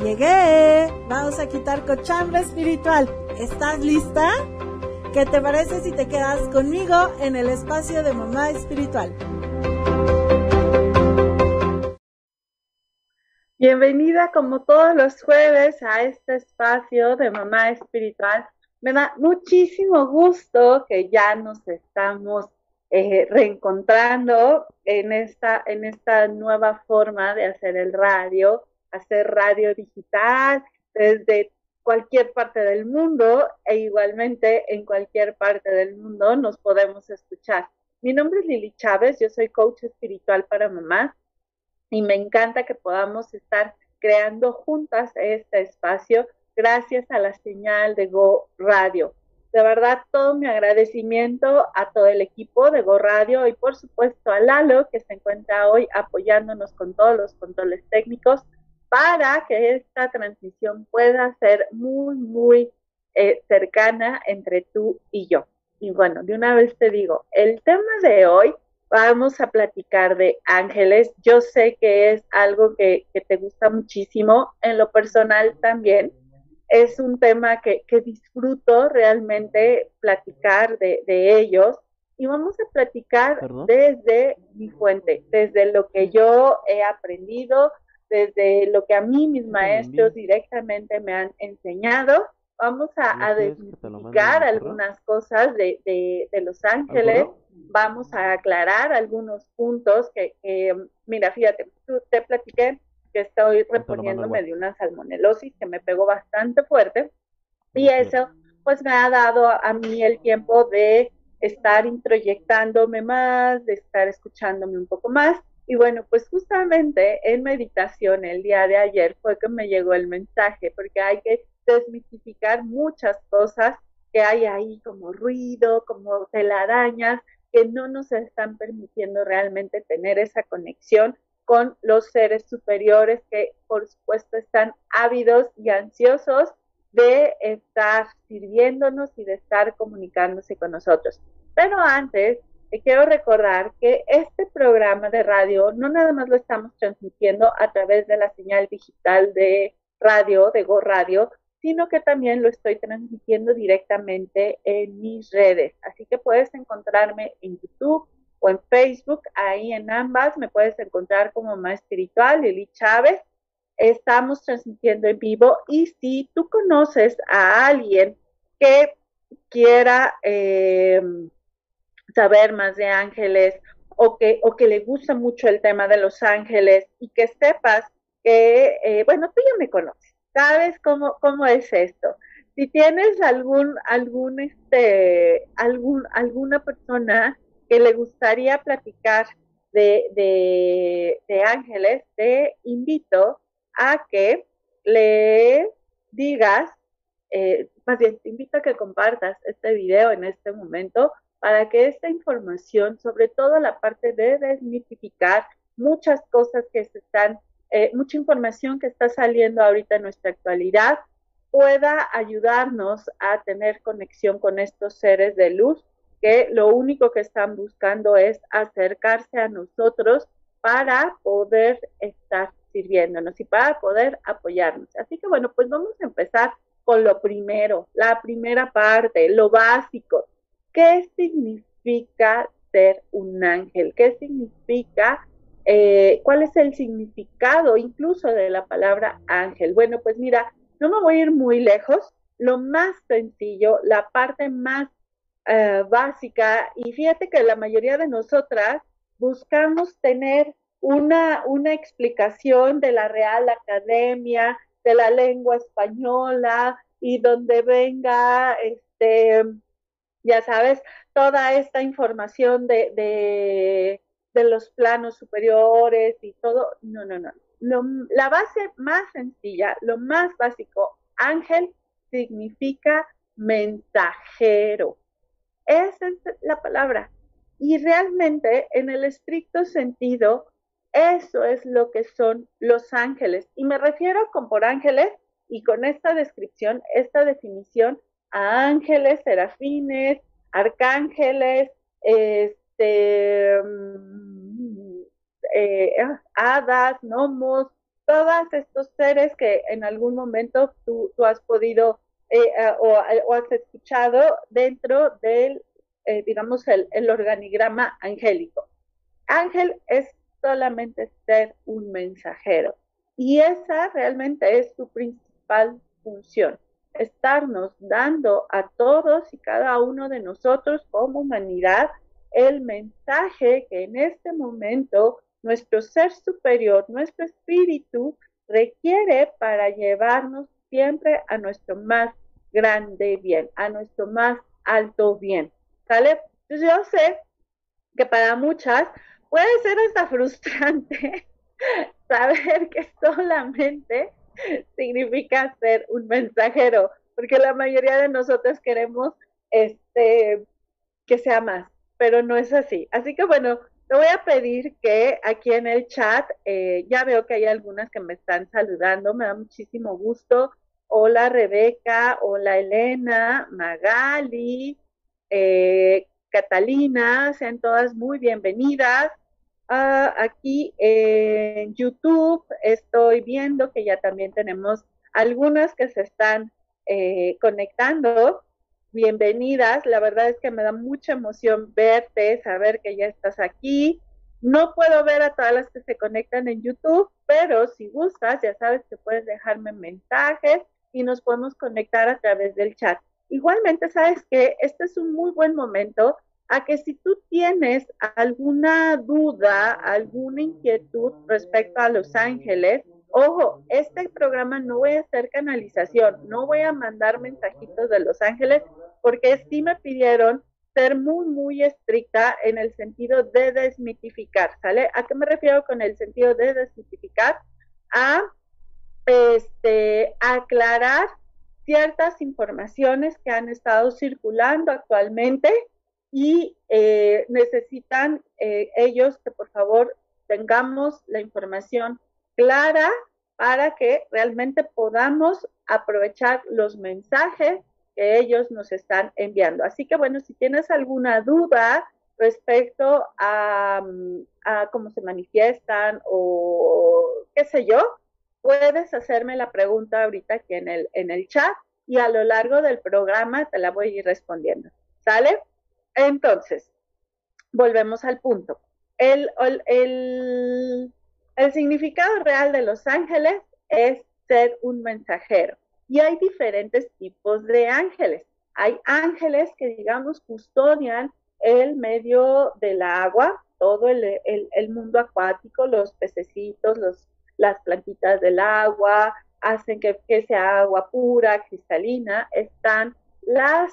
Llegué. Vamos a quitar cochambre espiritual. ¿Estás lista? ¿Qué te parece si te quedas conmigo en el espacio de mamá espiritual? Bienvenida como todos los jueves a este espacio de mamá espiritual. Me da muchísimo gusto que ya nos estamos eh, reencontrando en esta, en esta nueva forma de hacer el radio, hacer radio digital desde cualquier parte del mundo e igualmente en cualquier parte del mundo nos podemos escuchar. Mi nombre es Lili Chávez, yo soy coach espiritual para mamás y me encanta que podamos estar creando juntas este espacio gracias a la señal de Go Radio. De verdad, todo mi agradecimiento a todo el equipo de Go Radio y por supuesto a Lalo que se encuentra hoy apoyándonos con todos los controles técnicos para que esta transmisión pueda ser muy, muy eh, cercana entre tú y yo. Y bueno, de una vez te digo, el tema de hoy vamos a platicar de ángeles. Yo sé que es algo que, te gusta muchísimo, en lo personal también. Es un tema que, disfruto realmente platicar de, ellos y vamos a platicar desde mi fuente, desde lo que yo he aprendido, desde lo que a mí mis maestros directamente me han enseñado. Vamos a, a desmitificar algunas cosas de, de Los Ángeles vamos a aclarar algunos puntos que, mira, fíjate, te platiqué que estoy reponiéndome de una salmonelosis que me pegó bastante fuerte y eso pues me ha dado a mí el tiempo de estar introyectándome más, de estar escuchándome un poco más. Y bueno, pues justamente en meditación el día de ayer fue que me llegó el mensaje, porque hay que desmitificar muchas cosas que hay ahí como ruido, como telarañas, que no nos están permitiendo realmente tener esa conexión con los seres superiores que por supuesto están ávidos y ansiosos de estar sirviéndonos y de estar comunicándose con nosotros. Pero antes, quiero recordar que este programa de radio no nada más lo estamos transmitiendo a través de la señal digital de radio, de Go Radio, sino que también lo estoy transmitiendo directamente en mis redes. Así que puedes encontrarme en YouTube o en Facebook, ahí en ambas me puedes encontrar como Más Espiritual, Lili Chávez. Estamos transmitiendo en vivo y si tú conoces a alguien que quiera eh, saber más de ángeles o que, o que le gusta mucho el tema de los ángeles y que sepas que, eh, bueno, tú ya me conoces ¿Sabes cómo, cómo es esto? Si tienes algún, algún, este, algún, alguna persona que le gustaría platicar de, de, ángeles, te invito a que le digas, eh, más bien, te invito a que compartas este video en este momento para que esta información, sobre todo la parte de desmitificar muchas cosas que se están eh, mucha información que está saliendo ahorita en nuestra actualidad pueda ayudarnos a tener conexión con estos seres de luz que lo único que están buscando es acercarse a nosotros para poder estar sirviéndonos y para poder apoyarnos. Así que bueno, pues vamos a empezar con lo primero, la primera parte, lo básico. ¿Qué significa ser un ángel? ¿Qué significa eh, cuál es el significado incluso de la palabra ángel. Bueno, pues mira, no me voy a ir muy lejos. Lo más sencillo, la parte más eh, básica, y fíjate que la mayoría de nosotras buscamos tener una, una explicación de la Real Academia, de la lengua española, y donde venga, este, ya sabes, toda esta información de de los planos superiores y todo. No, no, no. la base más sencilla, lo más básico, ángel significa mensajero. Esa es la palabra. Y realmente, en el estricto sentido, eso es lo que son los ángeles. Y me refiero con por ángeles y con esta descripción, esta definición, a ángeles, serafines, arcángeles, este, mm, eh, hadas, gnomos, todos estos seres que en algún momento tú, has podido eh, o, has escuchado dentro del, eh, digamos, el, el organigrama angélico. Ángel es solamente ser un mensajero y esa realmente es su principal función, estarnos dando a todos y cada uno de nosotros como humanidad el mensaje que en este momento nuestro ser superior, nuestro espíritu requiere para llevarnos siempre a nuestro más grande bien, a nuestro más alto bien. ¿Sale? Entonces yo sé que para muchas puede ser hasta frustrante saber que solamente significa ser un mensajero, porque la mayoría de nosotros queremos este que sea más, pero no es así. Así que bueno, te voy a pedir que aquí en el chat, eh, ya veo que hay algunas que me están saludando, me da muchísimo gusto. Hola Rebeca, hola Elena, Magali, eh, Catalina, sean todas muy bienvenidas. Ah, aquí en YouTube estoy viendo que ya también tenemos algunas que se están eh, conectando bienvenidas. La verdad es que me da mucha emoción verte, saber que ya estás aquí. No puedo ver a todas las que se conectan en YouTube, pero si gustas, ya sabes que puedes dejarme mensajes y nos podemos conectar a través del chat. Igualmente, sabes que este es un muy buen momento a que si tú tienes alguna duda, alguna inquietud respecto a Los Ángeles, Ojo, este programa no voy a hacer canalización, no voy a mandar mensajitos de Los Ángeles, porque sí me pidieron ser muy, muy estricta en el sentido de desmitificar, ¿sale? ¿A qué me refiero con el sentido de desmitificar? A este, aclarar ciertas informaciones que han estado circulando actualmente y eh, necesitan eh, ellos que por favor tengamos la información clara para que realmente podamos aprovechar los mensajes que ellos nos están enviando. Así que bueno, si tienes alguna duda respecto a, cómo se manifiestan o qué sé yo, puedes hacerme la pregunta ahorita aquí en el, en el chat y a lo largo del programa te la voy a ir respondiendo. ¿Sale? Entonces, volvemos al punto. el, significado real de los ángeles es ser un mensajero. Y hay diferentes tipos de ángeles. Hay ángeles que, digamos, custodian el medio del agua, todo el, mundo acuático, los pececitos, los, las plantitas del agua, hacen que, sea agua pura, cristalina. Están las,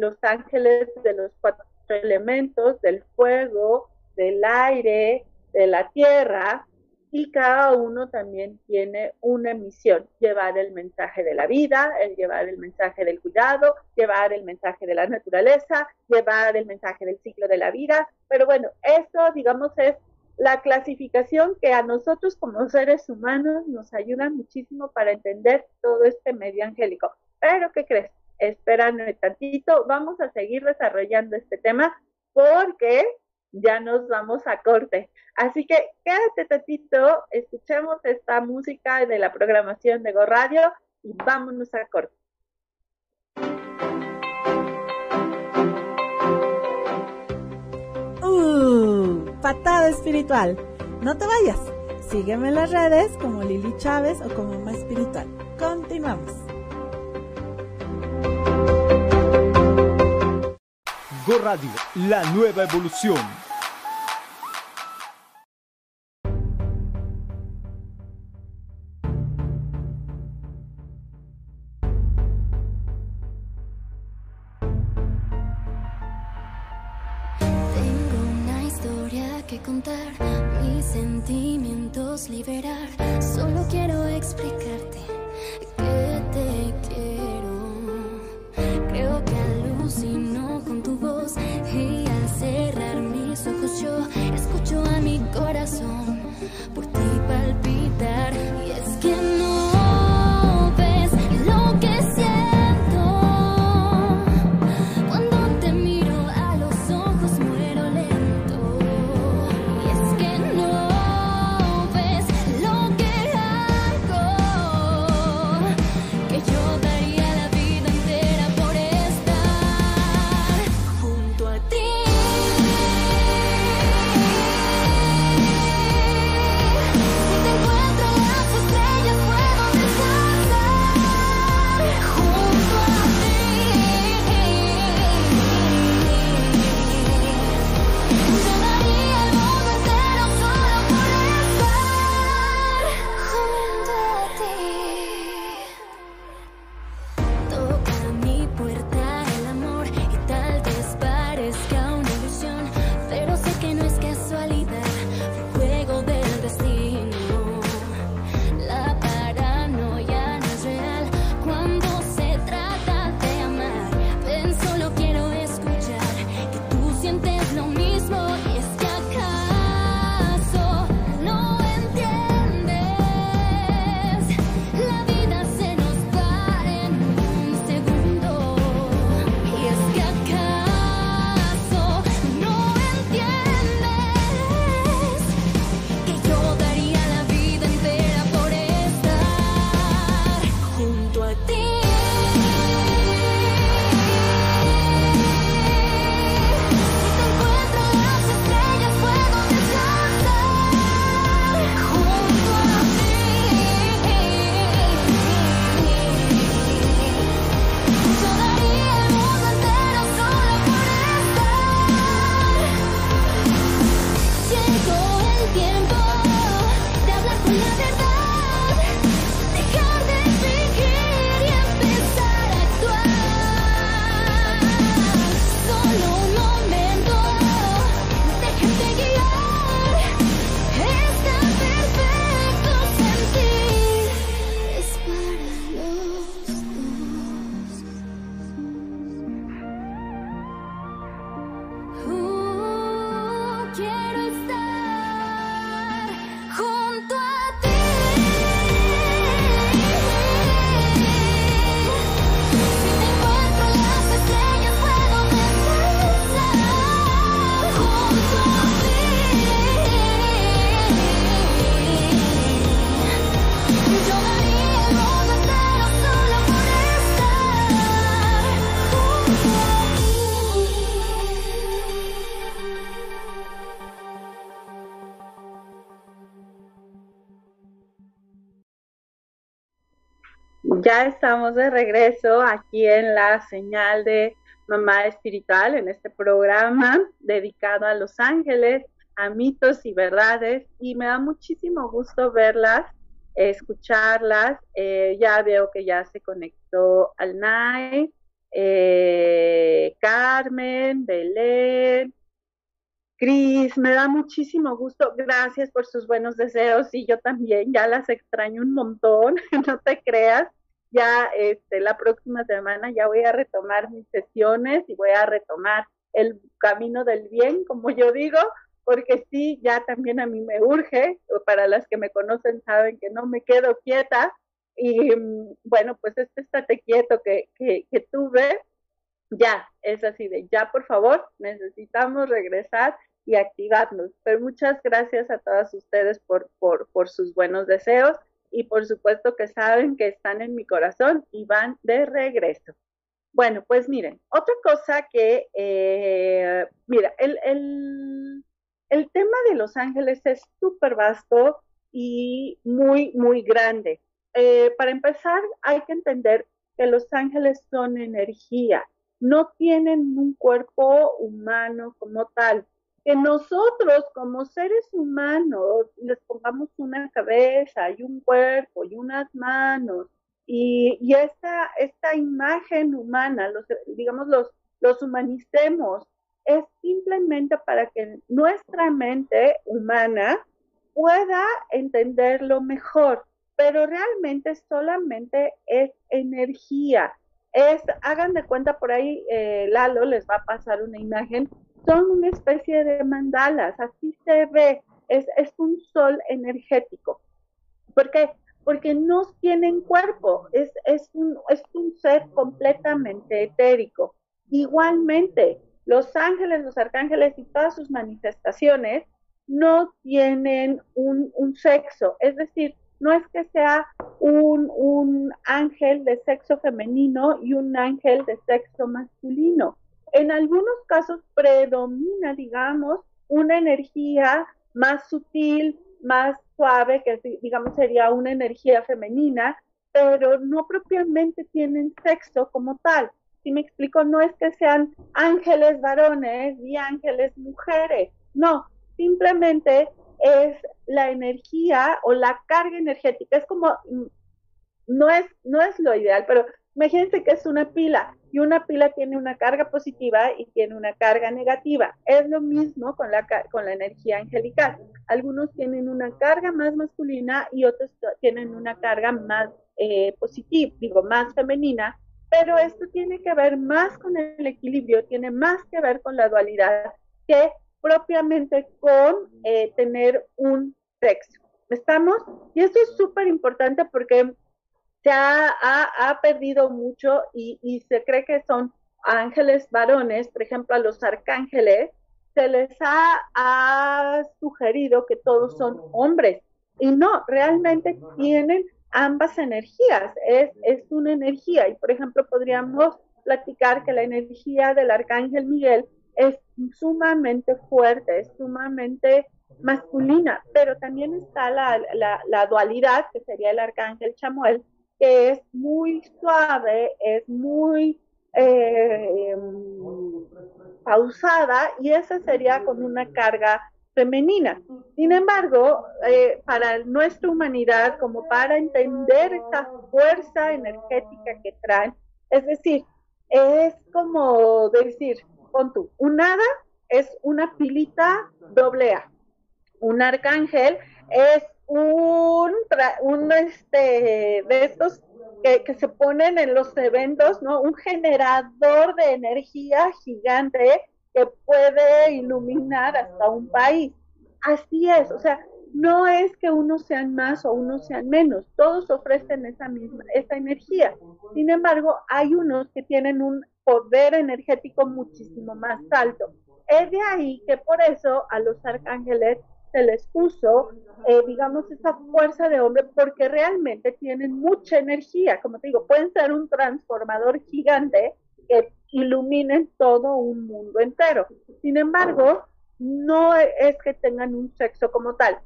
los ángeles de los cuatro elementos, del fuego, del aire, de la tierra, y cada uno también tiene una misión, llevar el mensaje de la vida, el llevar el mensaje del cuidado, llevar el mensaje de la naturaleza, llevar el mensaje del ciclo de la vida, pero bueno, eso digamos es la clasificación que a nosotros como seres humanos nos ayuda muchísimo para entender todo este medio angélico. Pero ¿qué crees? Espérame tantito, vamos a seguir desarrollando este tema porque ya nos vamos a corte. Así que quédate tantito, escuchemos esta música de la programación de Go Radio y vámonos a corte. Uh, patada espiritual. No te vayas. Sígueme en las redes como Lili Chávez o como Más Espiritual. Continuamos. Go Radio, la nueva evolución. Tengo una historia que contar, mis sentimientos liberar Ya estamos de regreso aquí en la señal de Mamá Espiritual, en este programa dedicado a los ángeles, a mitos y verdades. Y me da muchísimo gusto verlas, escucharlas. Eh, ya veo que ya se conectó al eh, Carmen, Belén, Cris, me da muchísimo gusto. Gracias por sus buenos deseos y yo también ya las extraño un montón, no te creas. Ya este, la próxima semana ya voy a retomar mis sesiones y voy a retomar el camino del bien, como yo digo, porque sí, ya también a mí me urge. Para las que me conocen saben que no me quedo quieta. Y mm, bueno, pues este estate quieto que, que, que tuve, ya, es así de ya, por favor, necesitamos regresar y activarnos. Pero muchas gracias a todas ustedes por, por, por sus buenos deseos y por supuesto que saben que están en mi corazón y van de regreso. Bueno, pues miren, otra cosa que, eh, mira, el, el, el, tema de Los Ángeles es súper vasto y muy, muy grande. Eh, para empezar, hay que entender que los ángeles son energía, no tienen un cuerpo humano como tal que nosotros como seres humanos les pongamos una cabeza y un cuerpo y unas manos y, y esta, esta imagen humana, los, digamos, los, los humanicemos, es simplemente para que nuestra mente humana pueda entenderlo mejor, pero realmente solamente es energía. Es, hagan de cuenta por ahí, eh, Lalo les va a pasar una imagen son una especie de mandalas, así se ve, es, un sol energético. ¿Por qué? Porque no tienen cuerpo, es, es, un, es un ser completamente etérico. Igualmente, los ángeles, los arcángeles y todas sus manifestaciones no tienen un, sexo, es decir, no es que sea un, un, ángel de sexo femenino y un ángel de sexo masculino. En algunos casos predomina, digamos, una energía más sutil, más suave, que digamos sería una energía femenina, pero no propiamente tienen sexo como tal. Si me explico, no es que sean ángeles varones y ángeles mujeres, no, simplemente es la energía o la carga energética, es como, mm, no es, no es lo ideal, pero Imagínense que es una pila y una pila tiene una carga positiva y tiene una carga negativa. Es lo mismo con la, con la energía angelical. Algunos tienen una carga más masculina y otros tienen una carga más eh, positiva, digo, más femenina, pero esto tiene que ver más con el equilibrio, tiene más que ver con la dualidad que propiamente con eh, tener un sexo. ¿Estamos? Y esto es súper importante porque se ha, perdido mucho y, se cree que son ángeles varones, por ejemplo, a los arcángeles, se les ha, sugerido que todos son hombres y no, realmente tienen ambas energías, es, es una energía. Y por ejemplo podríamos platicar que la energía del arcángel Miguel es sumamente fuerte, es sumamente masculina, pero también está la, la dualidad, que sería el arcángel Chamuel, que es muy suave, es muy eh, pausada y esa sería con una carga femenina. Sin embargo, eh, para nuestra humanidad, como para entender esta fuerza energética que traen, es decir, es como decir, con tú, un hada es una pilita doble A, un arcángel es un, un este, de estos que, que, se ponen en los eventos, ¿no? Un generador de energía gigante que puede iluminar hasta un país. Así es, o sea, no es que unos sean más o unos sean menos, todos ofrecen esa misma, esa energía. Sin embargo, hay unos que tienen un poder energético muchísimo más alto. Es de ahí que por eso a los arcángeles se les puso, eh, digamos, esa fuerza de hombre porque realmente tienen mucha energía. Como te digo, pueden ser un transformador gigante que iluminen todo un mundo entero. Sin embargo, no es que tengan un sexo como tal.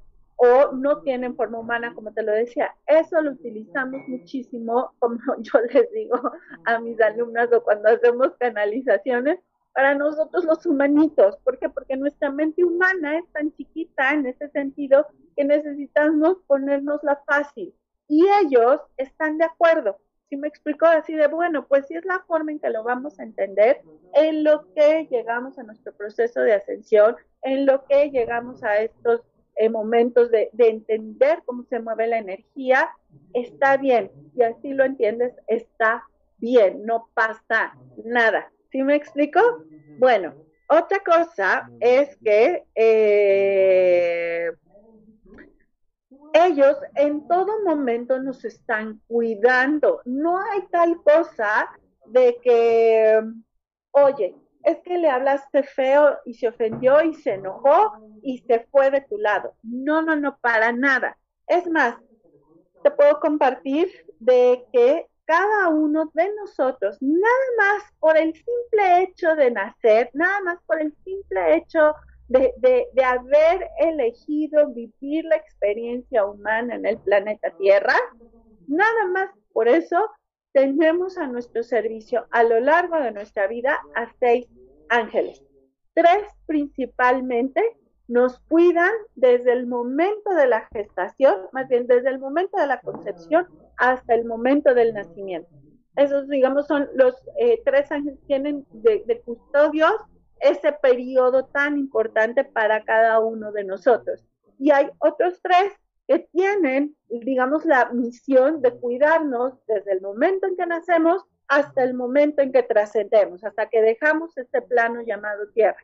o no tienen forma humana, como te lo decía. Eso lo utilizamos muchísimo, como yo les digo a mis alumnas o cuando hacemos canalizaciones, para nosotros los humanitos. ¿Por qué? Porque nuestra mente humana es tan chiquita en ese sentido que necesitamos ponernosla fácil. Y ellos están de acuerdo. Si me explico así de, bueno, pues si es la forma en que lo vamos a entender, en lo que llegamos a nuestro proceso de ascensión, en lo que llegamos a estos eh, momentos de, de entender cómo se mueve la energía, está bien. Y así lo entiendes, está bien, no pasa nada. ¿Sí me explico? Bueno, otra cosa es que eh, ellos en todo momento nos están cuidando. No hay tal cosa de que, oye, es que le hablaste feo y se ofendió y se enojó y se fue de tu lado. No, no, no, para nada. Es más, te puedo compartir de que cada uno de nosotros, nada más por el simple hecho de nacer, nada más por el simple hecho de, de, haber elegido vivir la experiencia humana en el planeta Tierra, nada más por eso tenemos a nuestro servicio a lo largo de nuestra vida a seis ángeles. Tres principalmente nos cuidan desde el momento de la gestación, más bien desde el momento de la concepción hasta el momento del nacimiento. Esos, digamos, son los eh, tres años tienen de, de custodios ese periodo tan importante para cada uno de nosotros. Y hay otros tres que tienen, digamos, la misión de cuidarnos desde el momento en que nacemos hasta el momento en que trascendemos, hasta que dejamos este plano llamado tierra.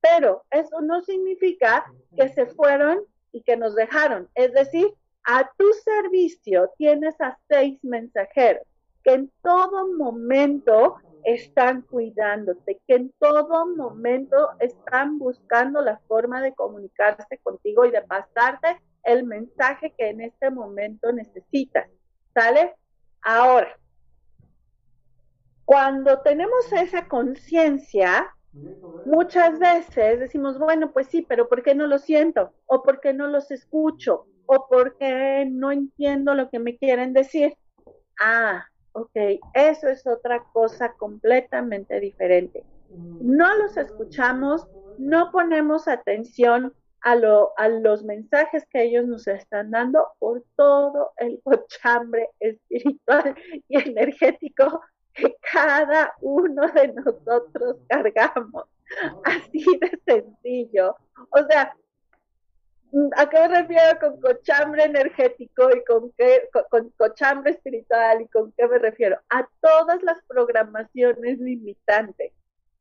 Pero eso no significa que se fueron y que nos dejaron. Es decir, a tu servicio tienes a seis mensajeros que en todo momento están cuidándote, que en todo momento están buscando la forma de comunicarse contigo y de pasarte el mensaje que en este momento necesitas. ¿Sale? Ahora, cuando tenemos esa conciencia, muchas veces decimos, bueno, pues sí, pero ¿por qué no lo siento? ¿O por qué no los escucho? O porque no entiendo lo que me quieren decir. Ah, ok, eso es otra cosa completamente diferente. No los escuchamos, no ponemos atención a, a los mensajes que ellos nos están dando por todo el cochambre espiritual y energético que cada uno de nosotros cargamos. Así de sencillo. O sea, ¿A qué me refiero con cochambre energético y con, qué, con, cochambre espiritual y con qué me refiero? A todas las programaciones limitantes,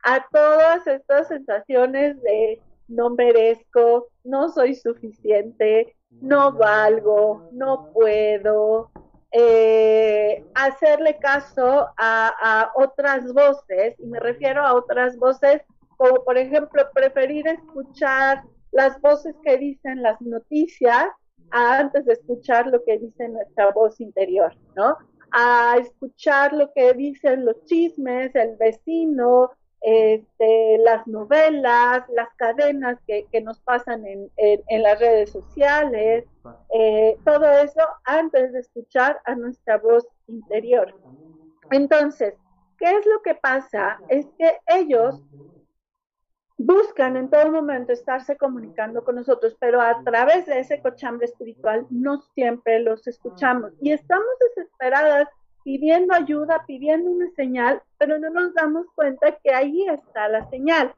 a todas estas sensaciones de no merezco, no soy suficiente, no valgo, no puedo, eh, hacerle caso a, a, otras voces, y me refiero a otras voces como por ejemplo preferir escuchar las voces que dicen las noticias antes de escuchar lo que dice nuestra voz interior, ¿no? A escuchar lo que dicen los chismes, el vecino, este, las novelas, las cadenas que, nos pasan en, las redes sociales, eh, todo eso antes de escuchar a nuestra voz interior. Entonces, ¿qué es lo que pasa? Es que ellos buscan en todo momento estarse comunicando con nosotros, pero a través de ese cochambre espiritual no siempre los escuchamos y estamos desesperadas pidiendo ayuda, pidiendo una señal, pero no nos damos cuenta que ahí está la señal.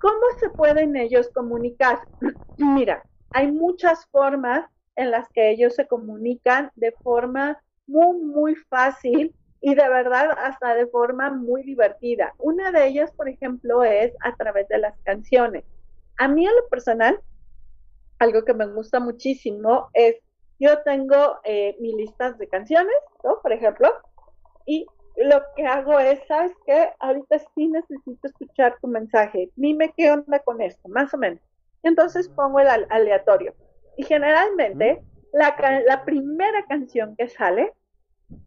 ¿Cómo se pueden ellos comunicar? Mira, hay muchas formas en las que ellos se comunican de forma muy, muy fácil y de verdad hasta de forma muy divertida. Una de ellas, por ejemplo, es a través de las canciones. A mí en lo personal, algo que me gusta muchísimo es, yo tengo eh, mis listas de canciones, ¿no? Por ejemplo, y lo que hago es, ¿sabes qué? Ahorita sí necesito escuchar tu mensaje. Dime qué onda con esto, más o menos. Entonces pongo el aleatorio. Y generalmente la, la primera canción que sale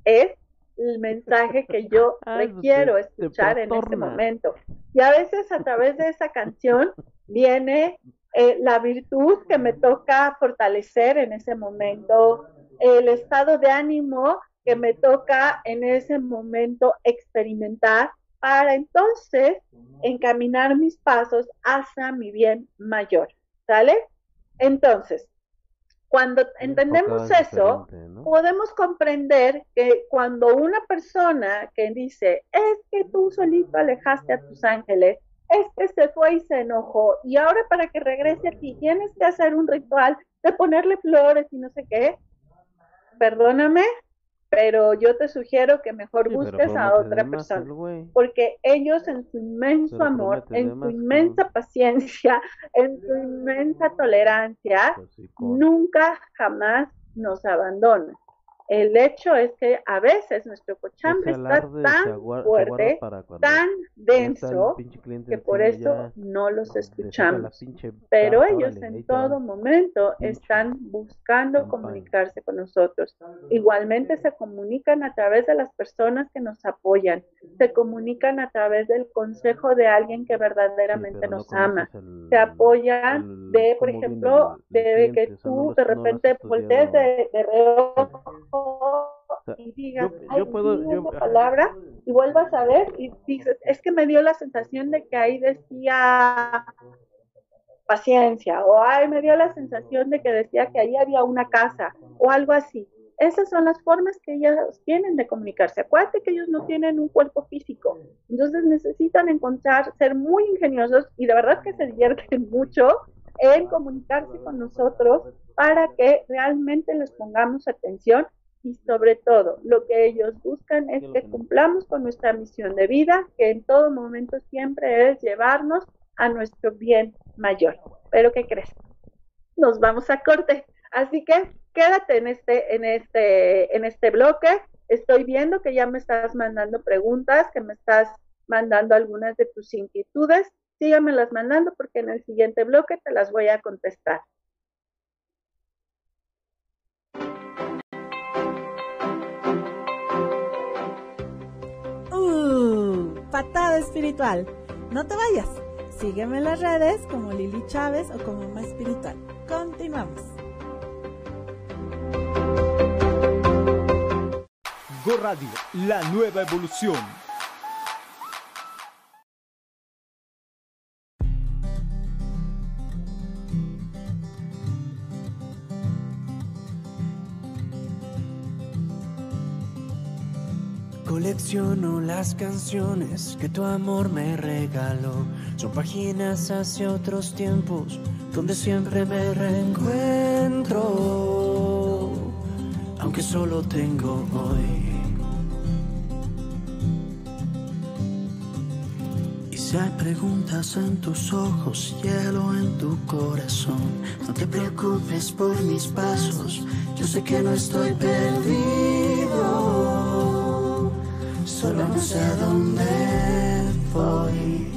es el mensaje que yo ah, requiero escuchar en este momento. Y a veces a través de esa canción viene eh, la virtud que me toca fortalecer en ese momento, el estado de ánimo que me toca en ese momento experimentar para entonces encaminar mis pasos hacia mi bien mayor. ¿Sale? Entonces, cuando entendemos eso, podemos comprender que cuando una persona que dice, es que tú solito alejaste a tus ángeles, es que se fue y se enojó, y ahora para que regrese aquí tienes que hacer un ritual de ponerle flores y no sé qué, perdóname, pero yo te sugiero que mejor busques a otra persona, porque ellos en su inmenso amor, en su inmensa paciencia, en su inmensa tolerancia, pues nunca jamás nos abandonan. El hecho es que a veces nuestro cochambre está tan fuerte, tan denso, que por eso no los escuchamos. Pero ellos en todo momento están buscando comunicarse con nosotros. Igualmente se comunican a través de las personas que nos apoyan, se comunican a través del consejo de alguien que verdaderamente nos ama, se apoyan de, por ejemplo, de que tú de repente voltees de, de y digas, yo, puedo, palabra y vuelvas a ver y dices, es que me dio la sensación de que ahí decía paciencia o ay, me dio la sensación de que decía que ahí había una casa o algo así. Esas son las formas que ellos tienen de comunicarse. Acuérdate que ellos no tienen un cuerpo físico, entonces necesitan encontrar, ser muy ingeniosos y de verdad que se divierten mucho en comunicarse con nosotros para que realmente les pongamos atención y sobre todo lo que ellos buscan es que cumplamos con nuestra misión de vida, que en todo momento siempre es llevarnos a nuestro bien mayor. Pero ¿qué crees? Nos vamos a corte. Así que quédate en este, en este, en este bloque. Estoy viendo que ya me estás mandando preguntas, que me estás mandando algunas de tus inquietudes. las mandando porque en el siguiente bloque te las voy a contestar. Patada espiritual. No te vayas. Sígueme en las redes como Lili Chávez o como Más Espiritual. Continuamos. Go Radio, la nueva evolución. Las canciones que tu amor me regaló. Son páginas hacia otros tiempos donde siempre me reencuentro. Aunque solo tengo hoy. Y si hay preguntas en tus ojos, hielo en tu corazón, no te preocupes por mis pasos. Yo sé que no estoy perdido sé a dónde voy.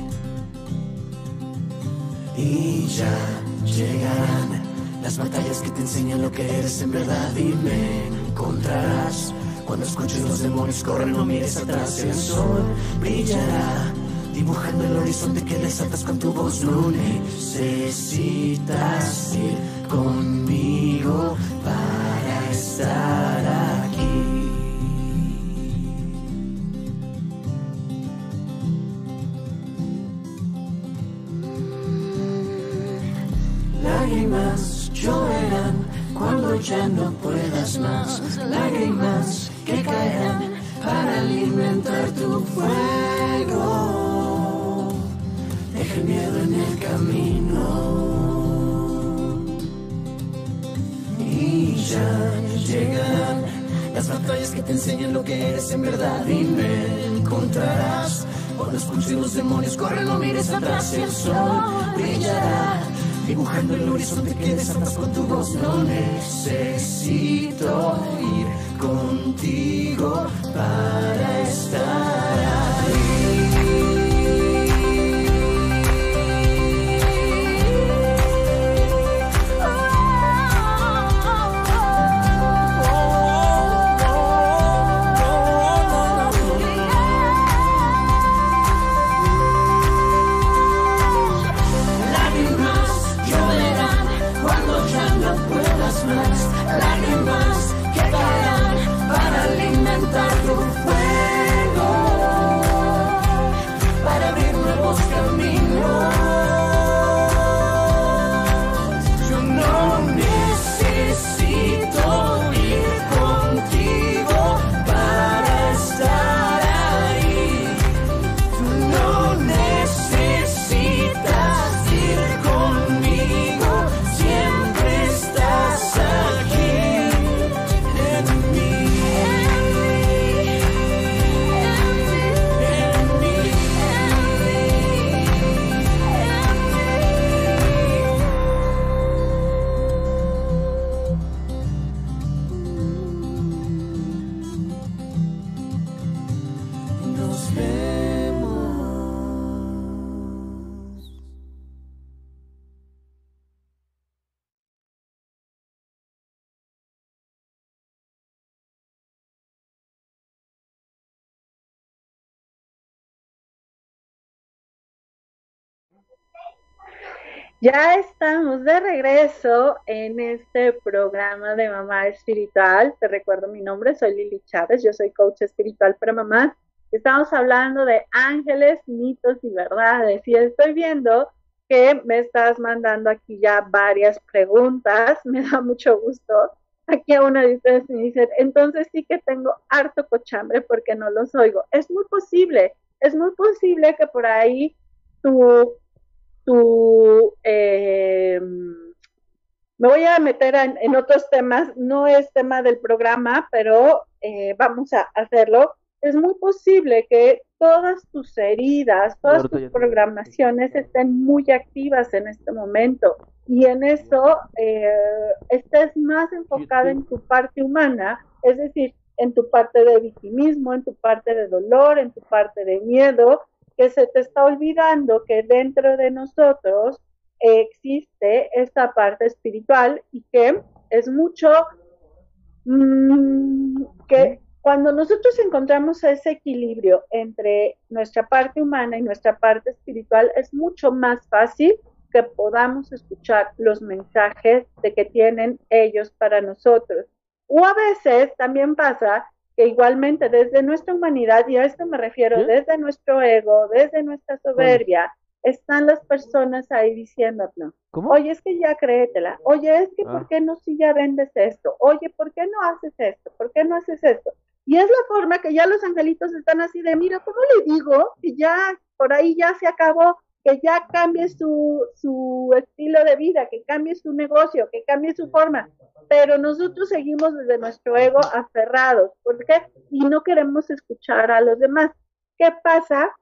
Y ya llegarán las batallas que te enseñan lo que eres en verdad y me encontrarás. Cuando escuches los demonios corren, no mires atrás, el sol brillará. Dibujando el horizonte que desatas con tu voz, no necesitas ir conmigo para estar ya no puedas más. Lágrimas que caerán para alimentar tu fuego. Deja el miedo en el camino. Y ya llegarán las batallas que te enseñan lo que eres en verdad y me encontrarás. Escuches los demonios, corre, no mires atrás, el sol brillará dibujando el horizonte que desatas con tu voz. No necesito ir contigo para estar Ya estamos de regreso en este programa de Mamá Espiritual. Te recuerdo mi nombre, soy Lili Chávez, yo soy coach espiritual para mamá. Estamos hablando de ángeles, mitos y verdades. Y estoy viendo que me estás mandando aquí ya varias preguntas. Me da mucho gusto. Aquí a una de ustedes me dice, entonces sí que tengo harto cochambre porque no los oigo. Es muy posible, es muy posible que por ahí tu tu... Eh, me voy a meter en, otros temas, no es tema del programa, pero eh, vamos a hacerlo. Es muy posible que todas tus heridas, todas tus programaciones estén muy activas en este momento. Y en eso eh, estés más enfocada en tu parte humana, es decir, en tu parte de victimismo, en tu parte de dolor, en tu parte de miedo, que se te está olvidando que dentro de nosotros existe esta parte espiritual y que es mucho mm, que cuando nosotros encontramos ese equilibrio entre nuestra parte humana y nuestra parte espiritual, es mucho más fácil que podamos escuchar los mensajes de que tienen ellos para nosotros. O a veces también pasa igualmente desde nuestra humanidad, y a esto me refiero, desde nuestro ego, desde nuestra soberbia, están las personas ahí diciéndonos, oye, es que ya créetela, oye, es que ¿por ah. qué no si ya vendes esto? Oye, ¿por qué no haces esto? ¿Por qué no haces esto? Y es la forma que ya los angelitos están así de, mira, ¿cómo le digo? Que ya por ahí ya se acabó, que ya cambie su, su estilo de vida, que cambie su negocio, que cambie su forma pero nosotros seguimos desde nuestro ego aferrados. ¿Por qué? Y no queremos escuchar a los demás. ¿Qué pasa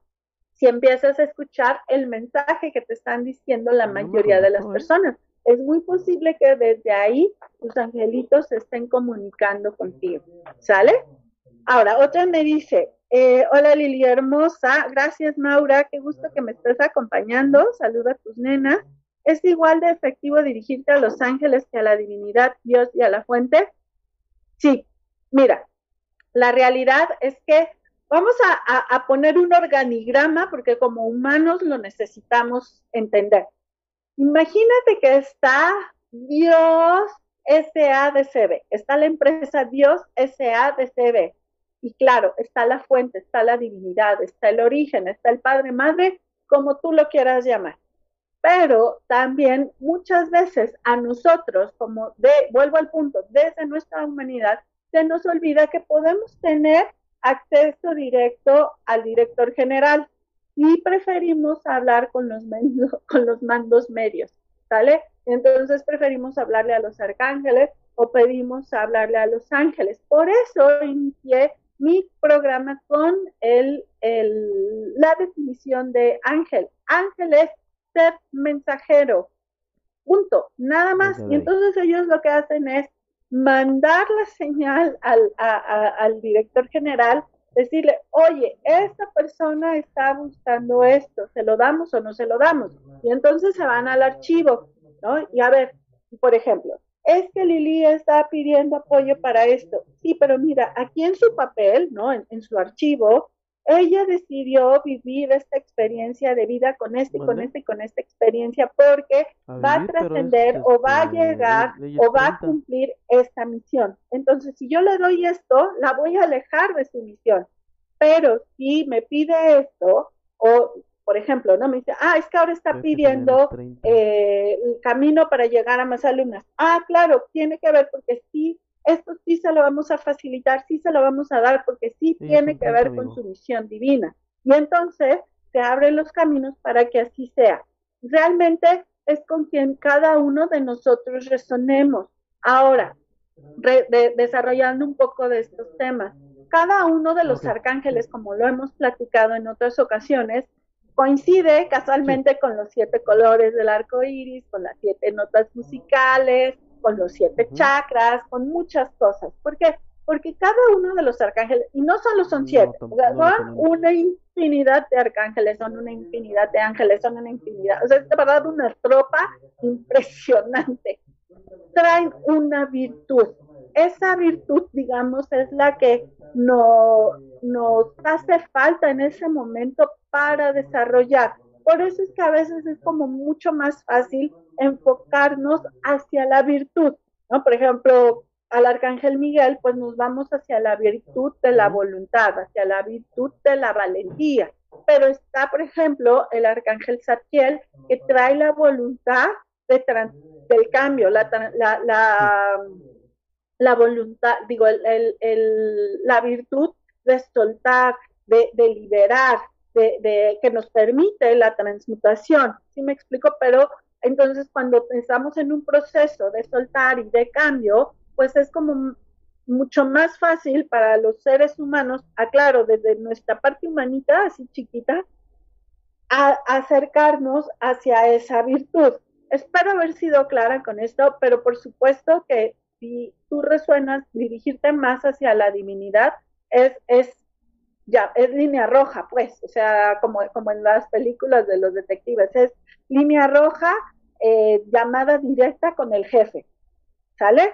si empiezas a escuchar el mensaje que te están diciendo la mayoría de las personas? Es muy posible que desde ahí tus angelitos se estén comunicando contigo. ¿Sale? Ahora, otra me dice, eh, hola Lili hermosa, gracias Maura, qué gusto que me estés acompañando, saluda a tus nenas. ¿Es igual de efectivo dirigirte a los ángeles que a la divinidad, Dios y a la fuente? Sí, mira, la realidad es que vamos a, poner un organigrama porque como humanos lo necesitamos entender. Imagínate que está Dios SADCB, está la empresa Dios SADCB. Y claro, está la fuente, está la divinidad, está el origen, está el Padre Madre, como tú lo quieras llamar pero también muchas veces a nosotros, como de, vuelvo al punto, desde nuestra humanidad, se nos olvida que podemos tener acceso directo al director general y preferimos hablar con los, con los mandos medios, ¿sale? Entonces preferimos hablarle a los arcángeles o pedimos hablarle a los ángeles. Por eso inicié mi programa con el, el, la definición de ángel. Ángeles ser mensajero. Punto, nada más. Y entonces ellos lo que hacen es mandar la señal al, al director general, decirle, oye, esta persona está buscando esto, ¿se lo damos o no se lo damos? Y entonces se van al archivo, ¿no? Y a ver, por ejemplo, es que Lili está pidiendo apoyo para esto. Sí, pero mira, aquí en su papel, ¿no? en su archivo, ella decidió vivir esta experiencia de vida con este y con este y con esta experiencia porque va a trascender o va a este, llegar o va a cumplir esta misión. Entonces, si yo le doy esto, la voy a alejar de su misión. Pero si me pide esto, o por ejemplo, ¿no? Me dice, ah, es que ahora está pidiendo eh, el camino para llegar a más alumnas. Ah, claro, tiene que ver porque sí esto sí se lo vamos a facilitar, sí se lo vamos a dar, porque sí, tiene que ver con su misión divina. Y entonces se abren los caminos para que así sea. Realmente es con quien cada uno de nosotros resonemos. Ahora, desarrollando un poco de estos temas, cada uno de los arcángeles, como lo hemos platicado en otras ocasiones, coincide casualmente con los siete colores del arco iris, con las siete notas musicales, con los siete chakras, con muchas cosas. ¿Por qué? Porque cada uno de los arcángeles, y no solo son siete, son una infinidad de arcángeles, son una infinidad de ángeles, son una infinidad, o sea, es de verdad una tropa impresionante. Traen una virtud. Esa virtud, digamos, es la que no, nos hace falta en ese momento para desarrollar. por eso es que a veces es como mucho más fácil enfocarnos hacia la virtud, ¿no? Por ejemplo, al arcángel Miguel, pues nos vamos hacia la virtud de la voluntad, hacia la virtud de la valentía. Pero está, por ejemplo, el arcángel Satiel, que trae la voluntad de del cambio, la, la, voluntad, digo, la virtud de soltar, de, liberar, de, que nos permite la transmutación. ¿Sí me explico? Pero entonces cuando estamos en un proceso de soltar y de cambio, pues es como mucho más fácil para los seres humanos, aclaro, desde nuestra parte humanita, así chiquita, a acercarnos hacia esa virtud. Espero haber sido clara con esto, pero por supuesto que si tú resuenas dirigirte más hacia la divinidad, es, es ya, es línea roja, pues, o sea, como, como en las películas de los detectives, es línea roja, eh, llamada directa con el jefe, ¿sale?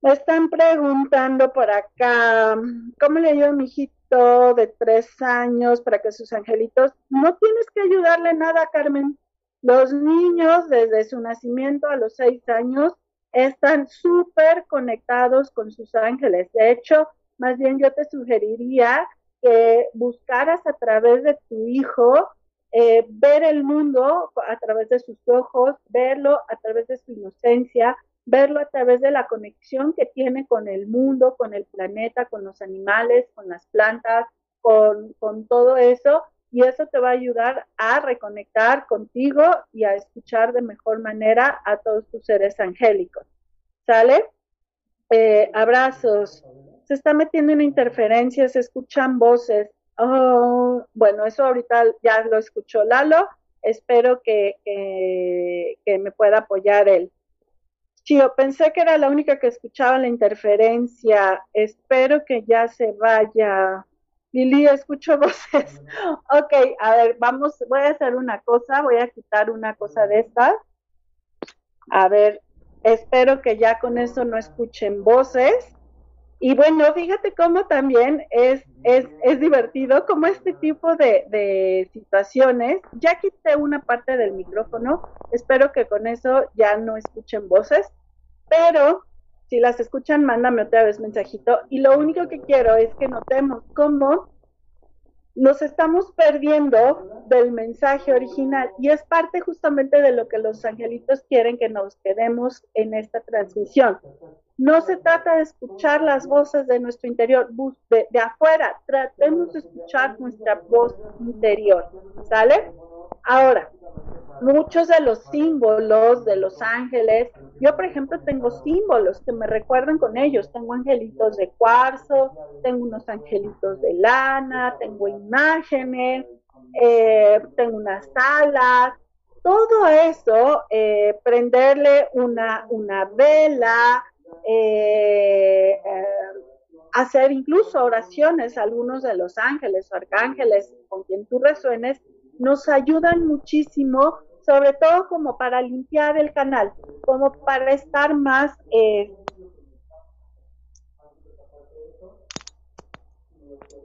Me están preguntando por acá, ¿cómo le ayudo a mi hijito de tres años para que sus angelitos? No tienes que ayudarle nada, Carmen. Los niños desde su nacimiento a los seis años están súper conectados con sus ángeles. De hecho, más bien yo te sugeriría que buscaras a través de tu hijo eh, ver el mundo a través de sus ojos, verlo a través de su inocencia, verlo a través de la conexión que tiene con el mundo, con el planeta, con los animales, con las plantas, con, con todo eso. Y eso te va a ayudar a reconectar contigo y a escuchar de mejor manera a todos tus seres angélicos. ¿Sale? Eh, abrazos. Se está metiendo en interferencia, se escuchan voces. Oh, bueno, eso ahorita ya lo escuchó Lalo. Espero que, que, que me pueda apoyar él. Chío, pensé que era la única que escuchaba la interferencia. Espero que ya se vaya. Lili, escucho voces. ok, a ver, vamos, voy a hacer una cosa, voy a quitar una cosa de estas. A ver, espero que ya con eso no escuchen voces. Y bueno, fíjate cómo también es, es, es divertido, como este tipo de, de, situaciones. Ya quité una parte del micrófono, espero que con eso ya no escuchen voces, pero si las escuchan, mándame otra vez mensajito. Y lo único que quiero es que notemos cómo nos estamos perdiendo del mensaje original y es parte justamente de lo que los angelitos quieren que nos quedemos en esta transmisión. No se trata de escuchar las voces de nuestro interior, de, afuera, tratemos de escuchar nuestra voz interior, ¿sale? Ahora, muchos de los símbolos de los ángeles, yo por ejemplo tengo símbolos que me recuerdan con ellos, tengo angelitos de cuarzo, tengo unos angelitos de lana, tengo imágenes, eh, tengo unas alas, todo eso, eh, prenderle una, una vela, eh, hacer incluso oraciones a algunos de los ángeles o arcángeles con quien tú resuenes, nos ayudan muchísimo, sobre todo como para limpiar el canal, como para estar más... Eh,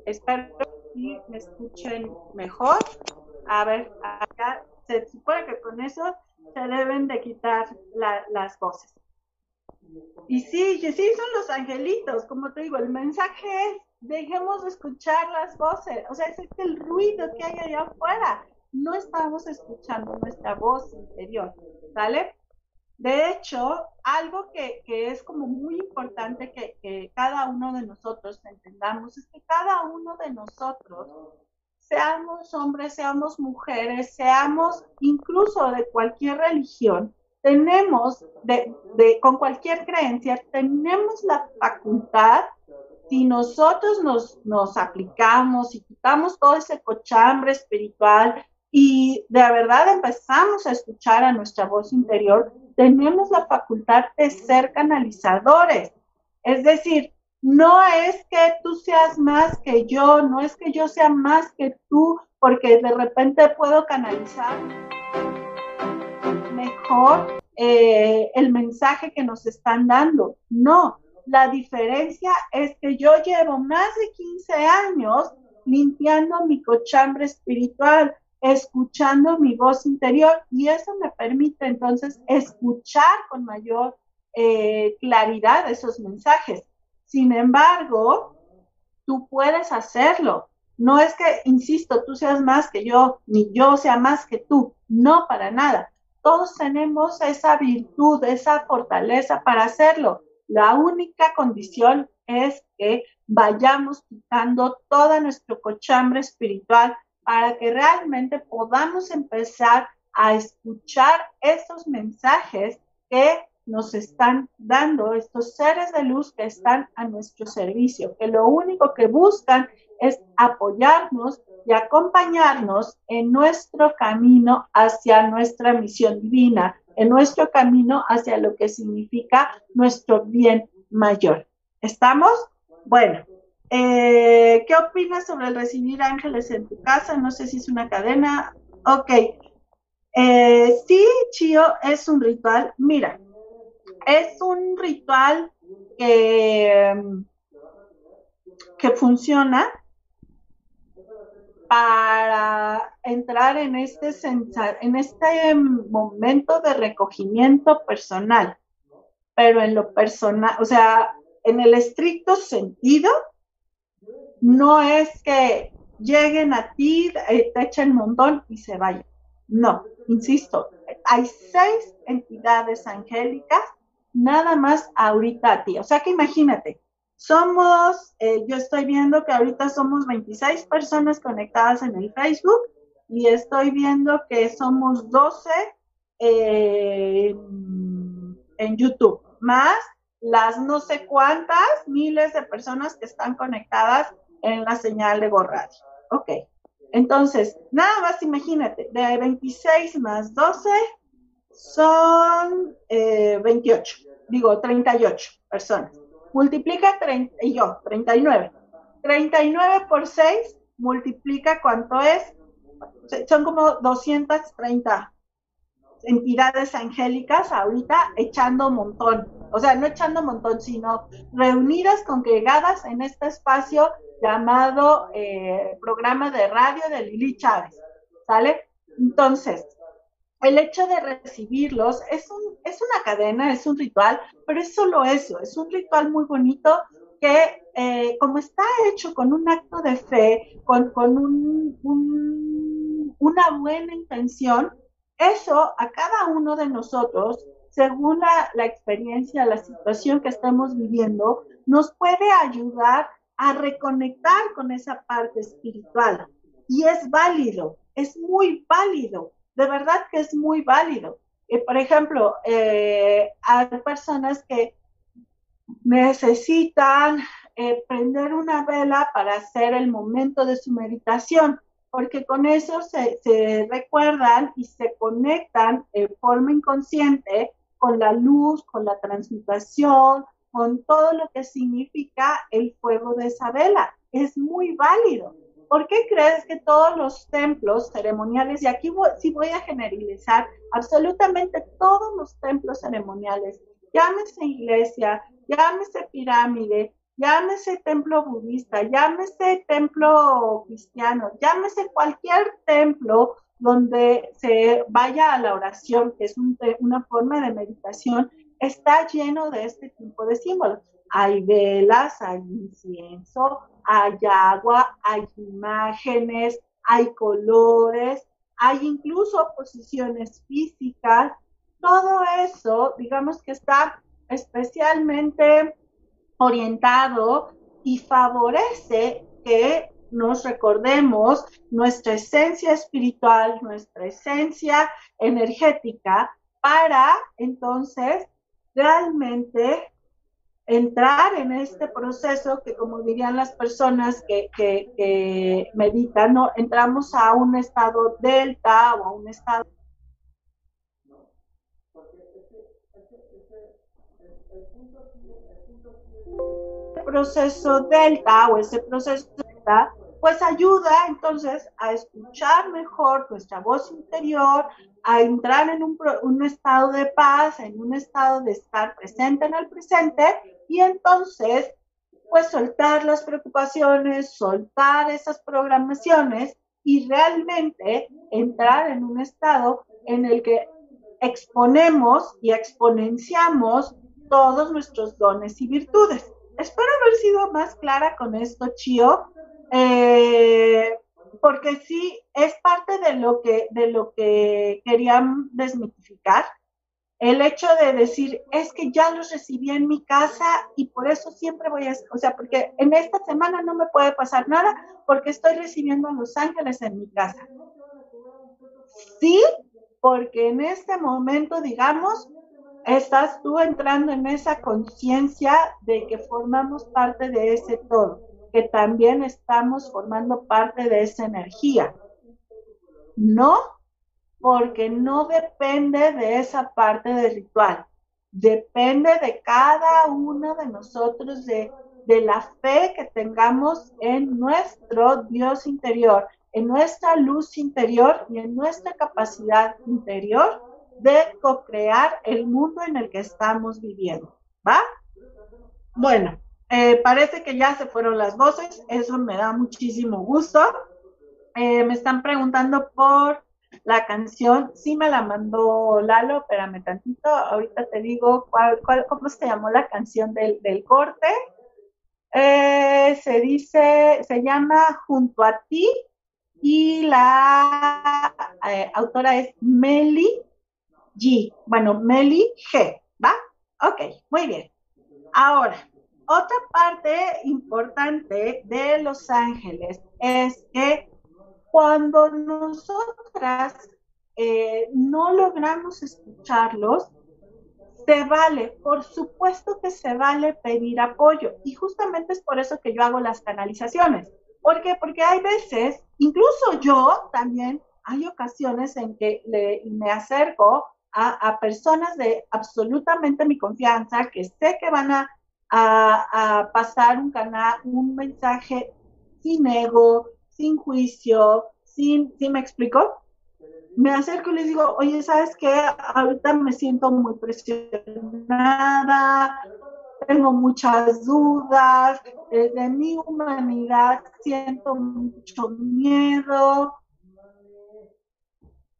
espero que me escuchen mejor. A ver, acá se supone que con eso se deben de quitar las voces. Y sí, sí, son los angelitos, como te digo, el mensaje es dejemos de escuchar las voces, o sea, es el ruido que hay allá afuera, no estamos escuchando nuestra voz interior, ¿sale? De hecho, algo que, es como muy importante que, que, cada uno de nosotros entendamos es que cada uno de nosotros, seamos hombres, seamos mujeres, seamos incluso de cualquier religión, tenemos, de, de, con cualquier creencia, tenemos la facultad si nosotros nos, nos aplicamos y quitamos todo ese cochambre espiritual y de verdad empezamos a escuchar a nuestra voz interior, tenemos la facultad de ser canalizadores. Es decir, no es que tú seas más que yo, no es que yo sea más que tú, porque de repente puedo canalizar mejor eh, el mensaje que nos están dando. No, la diferencia es que yo llevo más de 15 años limpiando mi cochambre espiritual. escuchando mi voz interior y eso me permite entonces escuchar con mayor eh, claridad esos mensajes. Sin embargo, tú puedes hacerlo. No es que, insisto, tú seas más que yo, ni yo sea más que tú. No, para nada. Todos tenemos esa virtud, esa fortaleza para hacerlo. La única condición es que vayamos quitando toda nuestro cochambre espiritual para que realmente podamos empezar a escuchar esos mensajes que nos están dando estos seres de luz que están a nuestro servicio, que lo único que buscan es apoyarnos y acompañarnos en nuestro camino hacia nuestra misión divina, en nuestro camino hacia lo que significa nuestro bien mayor. ¿Estamos? Bueno, eh, ¿qué opinas sobre recibir ángeles en tu casa? No sé si es una cadena. Ok. Eh, sí, Chio, es un ritual. Mira, es un ritual que funciona para entrar en este, en este momento de recogimiento personal, pero en lo personal, o sea, en el estricto sentido, no es que lleguen a ti, eh, te echen montón y se vayan. No, insisto, hay seis entidades angélicas nada más ahorita a ti. O sea que imagínate, somos, eh, yo estoy viendo que ahorita somos 26 personas conectadas en el Facebook y estoy viendo que somos 12 eh, en YouTube, más las no sé cuántas miles de personas que están conectadas en la señal de Gorradio. Ok, entonces, nada más imagínate, de 26 más 12 son 28, eh, digo 38 personas. Multiplica 30, y yo, 39. 39 por 6 multiplica cuánto es. Son como 230 entidades angélicas ahorita echando montón. O sea, no echando montón, sino reunidas, congregadas en este espacio llamado eh, programa de radio de Lili Chávez. ¿Sale? Entonces, el hecho de recibirlos es, un, es una cadena, es un ritual, pero es solo eso, es un ritual muy bonito que eh, como está hecho con un acto de fe, con, un, una buena intención, eso a cada uno de nosotros, según la, la experiencia, la situación que estamos viviendo, nos puede ayudar a reconectar con esa parte espiritual. Y es válido, es muy válido de verdad que es muy válido. por ejemplo, eh, hay personas que necesitan eh, prender una vela para hacer el momento de su meditación, porque con eso se, se recuerdan y se conectan de forma inconsciente con la luz, con la transmutación, con todo lo que significa el fuego de esa vela. Es muy válido. ¿Por qué crees que todos los templos ceremoniales, y aquí sí voy a generalizar, absolutamente todos los templos ceremoniales, llámese iglesia, llámese pirámide, llámese templo budista, llámese templo cristiano, llámese cualquier templo donde se vaya a la oración, que es una forma de meditación, está lleno de este tipo de símbolos. Hay velas, hay incienso, hay agua, hay imágenes, hay colores, hay incluso posiciones físicas. Todo eso, digamos que está especialmente orientado y favorece que nos recordemos nuestra esencia espiritual, nuestra esencia energética, para entonces realmente entrar en este proceso que, como dirían las personas que, meditan, ¿no? entramos a un estado delta o a un estado... proceso delta o ese proceso delta, pues ayuda entonces a escuchar mejor nuestra voz interior, a entrar en un, un, estado de paz, en un estado de estar presente en el presente y entonces, pues soltar las preocupaciones, soltar esas programaciones y realmente entrar en un estado en el que exponemos y exponenciamos todos nuestros dones y virtudes. Espero haber sido más clara con esto, Chio, eh, porque sí es parte de lo que de lo que querían desmitificar. El hecho de decir, es que ya los recibí en mi casa y por eso siempre voy a, o sea, porque en esta semana no me puede pasar nada porque estoy recibiendo a los ángeles en mi casa. Sí, porque en este momento, digamos, estás tú entrando en esa conciencia de que formamos parte de ese todo, que también estamos formando parte de esa energía. No, porque no depende de esa parte del ritual, depende de cada uno de nosotros, de, la fe que tengamos en nuestro Dios interior, en nuestra luz interior y en nuestra capacidad interior de co-crear el mundo en el que estamos viviendo. ¿Va? Bueno, eh, parece que ya se fueron las voces, eso me da muchísimo gusto. Eh, me están preguntando por la canción, sí me la mandó Lalo, espérame tantito, ahorita te digo cuál, cuál, cómo se llamó la canción del, del corte. Eh, se dice, se llama Junto a ti y la autora es Meli G. Bueno, Meli G. ¿Va? Ok, muy bien. Ahora, otra parte importante de Los Ángeles es que cuando nosotras eh, no logramos escucharlos, se vale, por supuesto que se vale pedir apoyo. Y justamente es por eso que yo hago las canalizaciones. ¿Por qué? Porque hay veces, incluso yo también, hay ocasiones en que me acerco a, personas de absolutamente mi confianza, que sé que van a, pasar un canal, un mensaje sin ego, sin juicio, sin, ¿sí me explico? Me acerco y les digo, oye, ¿sabes qué? Ahorita me siento muy presionada, tengo muchas dudas, de mi humanidad siento mucho miedo.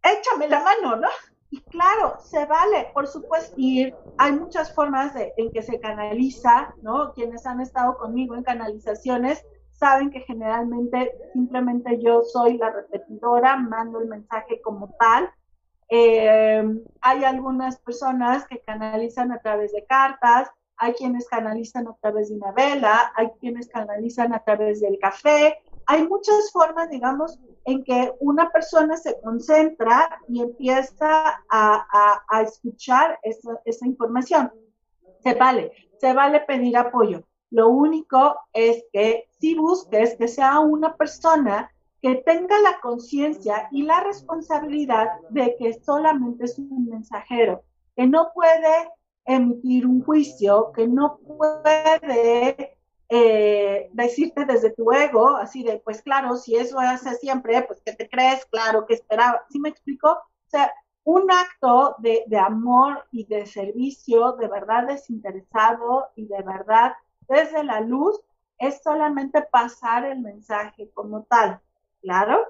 Échame la mano, ¿no? Y claro, se vale, por supuesto, ir. Hay muchas formas de, en que se canaliza, ¿no? Quienes han estado conmigo en canalizaciones saben que generalmente simplemente yo soy la repetidora, mando el mensaje como tal. Eh, hay algunas personas que canalizan a través de cartas, hay quienes canalizan a través de una vela, hay quienes canalizan a través del café. Hay muchas formas, digamos, en que una persona se concentra y empieza a, escuchar esa, esa, información. Se vale, se vale pedir apoyo. Lo único es que si busques que sea una persona que tenga la conciencia y la responsabilidad de que solamente es un mensajero, que no puede emitir un juicio, que no puede eh, decirte desde tu ego, así de, pues claro, si eso hace siempre, pues que te crees, claro, que esperaba. ¿Sí me explico? O sea, un acto de, de, amor y de servicio, de verdad desinteresado y de verdad desde la luz, es solamente pasar el mensaje como tal. ¿Claro?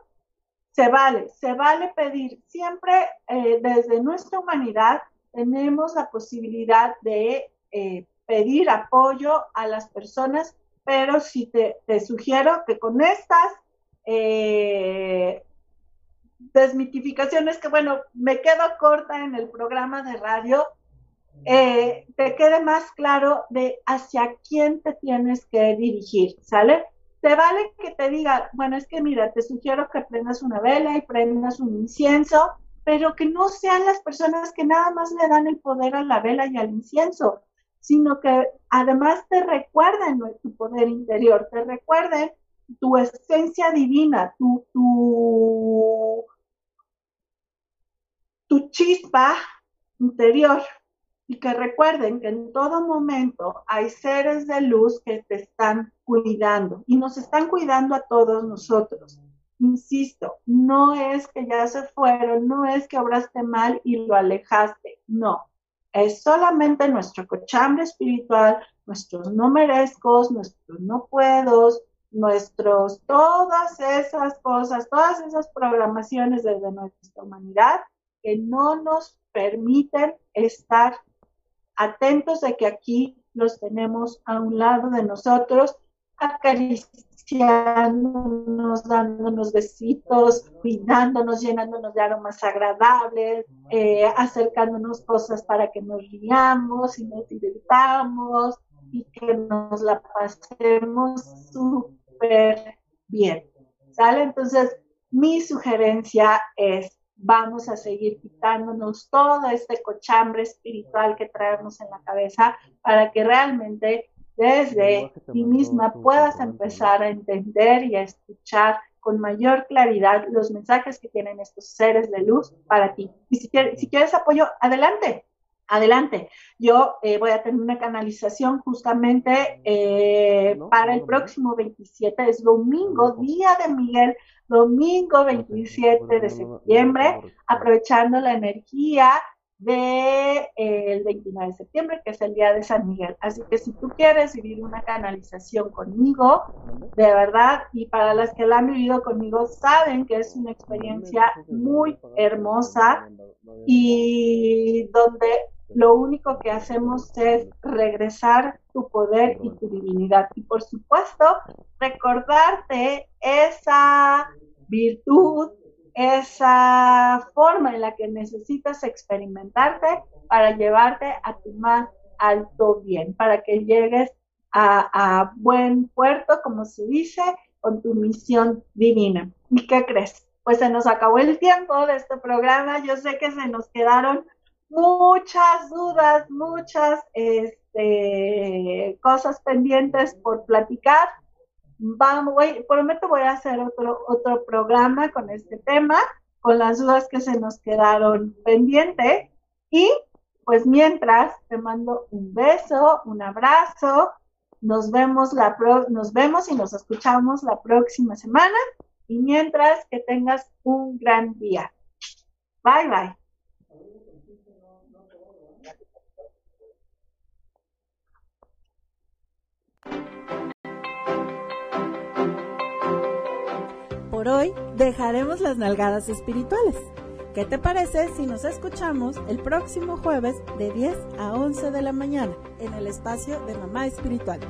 Se vale, se vale pedir. Siempre eh, desde nuestra humanidad tenemos la posibilidad de eh, pedir apoyo a las personas, pero sí te, sugiero que con estas eh, desmitificaciones, que bueno, me quedo corta en el programa de radio, eh, te quede más claro de hacia quién te tienes que dirigir, ¿sale? Te vale que te diga, bueno, es que mira, te sugiero que prendas una vela y prendas un incienso, pero que no sean las personas que nada más le dan el poder a la vela y al incienso, sino que además te recuerden tu poder interior, te recuerden tu esencia divina, tu, tu, tu chispa interior y que recuerden que en todo momento hay seres de luz que te están cuidando y nos están cuidando a todos nosotros. Insisto, no es que ya se fueron, no es que obraste mal y lo alejaste, no, es solamente nuestro cochambre espiritual, nuestros no merezcos, nuestros no puedos, nuestros, todas esas cosas, todas esas programaciones desde nuestra humanidad que no nos permiten estar atentos de que aquí los tenemos a un lado de nosotros, acariciándonos, dándonos besitos, cuidándonos, llenándonos de aromas agradables, eh, acercándonos cosas para que nos riamos y nos divirtamos y que nos la pasemos súper bien. ¿Sale? Entonces, mi sugerencia es vamos a seguir quitándonos todo este cochambre espiritual que traemos en la cabeza para que realmente desde ti misma puedas empezar a entender y a escuchar con mayor claridad los mensajes que tienen estos seres de luz para ti. Y si quieres, apoyo, adelante, adelante. Yo eh, voy a tener una canalización justamente eh, para el próximo 27, es domingo, día de Miguel, domingo 27 de septiembre, aprovechando la energía del de, 29 de septiembre, que es el día de San Miguel. Así que si tú quieres vivir una canalización conmigo, de verdad, y para las que la han vivido conmigo, saben que es una experiencia muy hermosa y donde lo único que hacemos es regresar tu poder y tu divinidad. Y por supuesto, recordarte esa virtud, esa forma en la que necesitas experimentarte para llevarte a tu más alto bien, para que llegues a, buen puerto, como se dice, con tu misión divina. ¿Y qué crees? Pues se nos acabó el tiempo de este programa. Yo sé que se nos quedaron muchas dudas, muchas este, cosas pendientes por platicar. Vamos, voy, prometo voy a hacer otro, otro programa con este tema, con las dudas que se nos quedaron pendientes. Y pues mientras te mando un beso, un abrazo. Nos vemos, la nos vemos y nos escuchamos la próxima semana. Y mientras que tengas un gran día. Bye bye. Por hoy dejaremos las nalgadas espirituales. ¿Qué te parece si nos escuchamos el próximo jueves de 10 a 11 de la mañana en el espacio de Mamá Espiritual?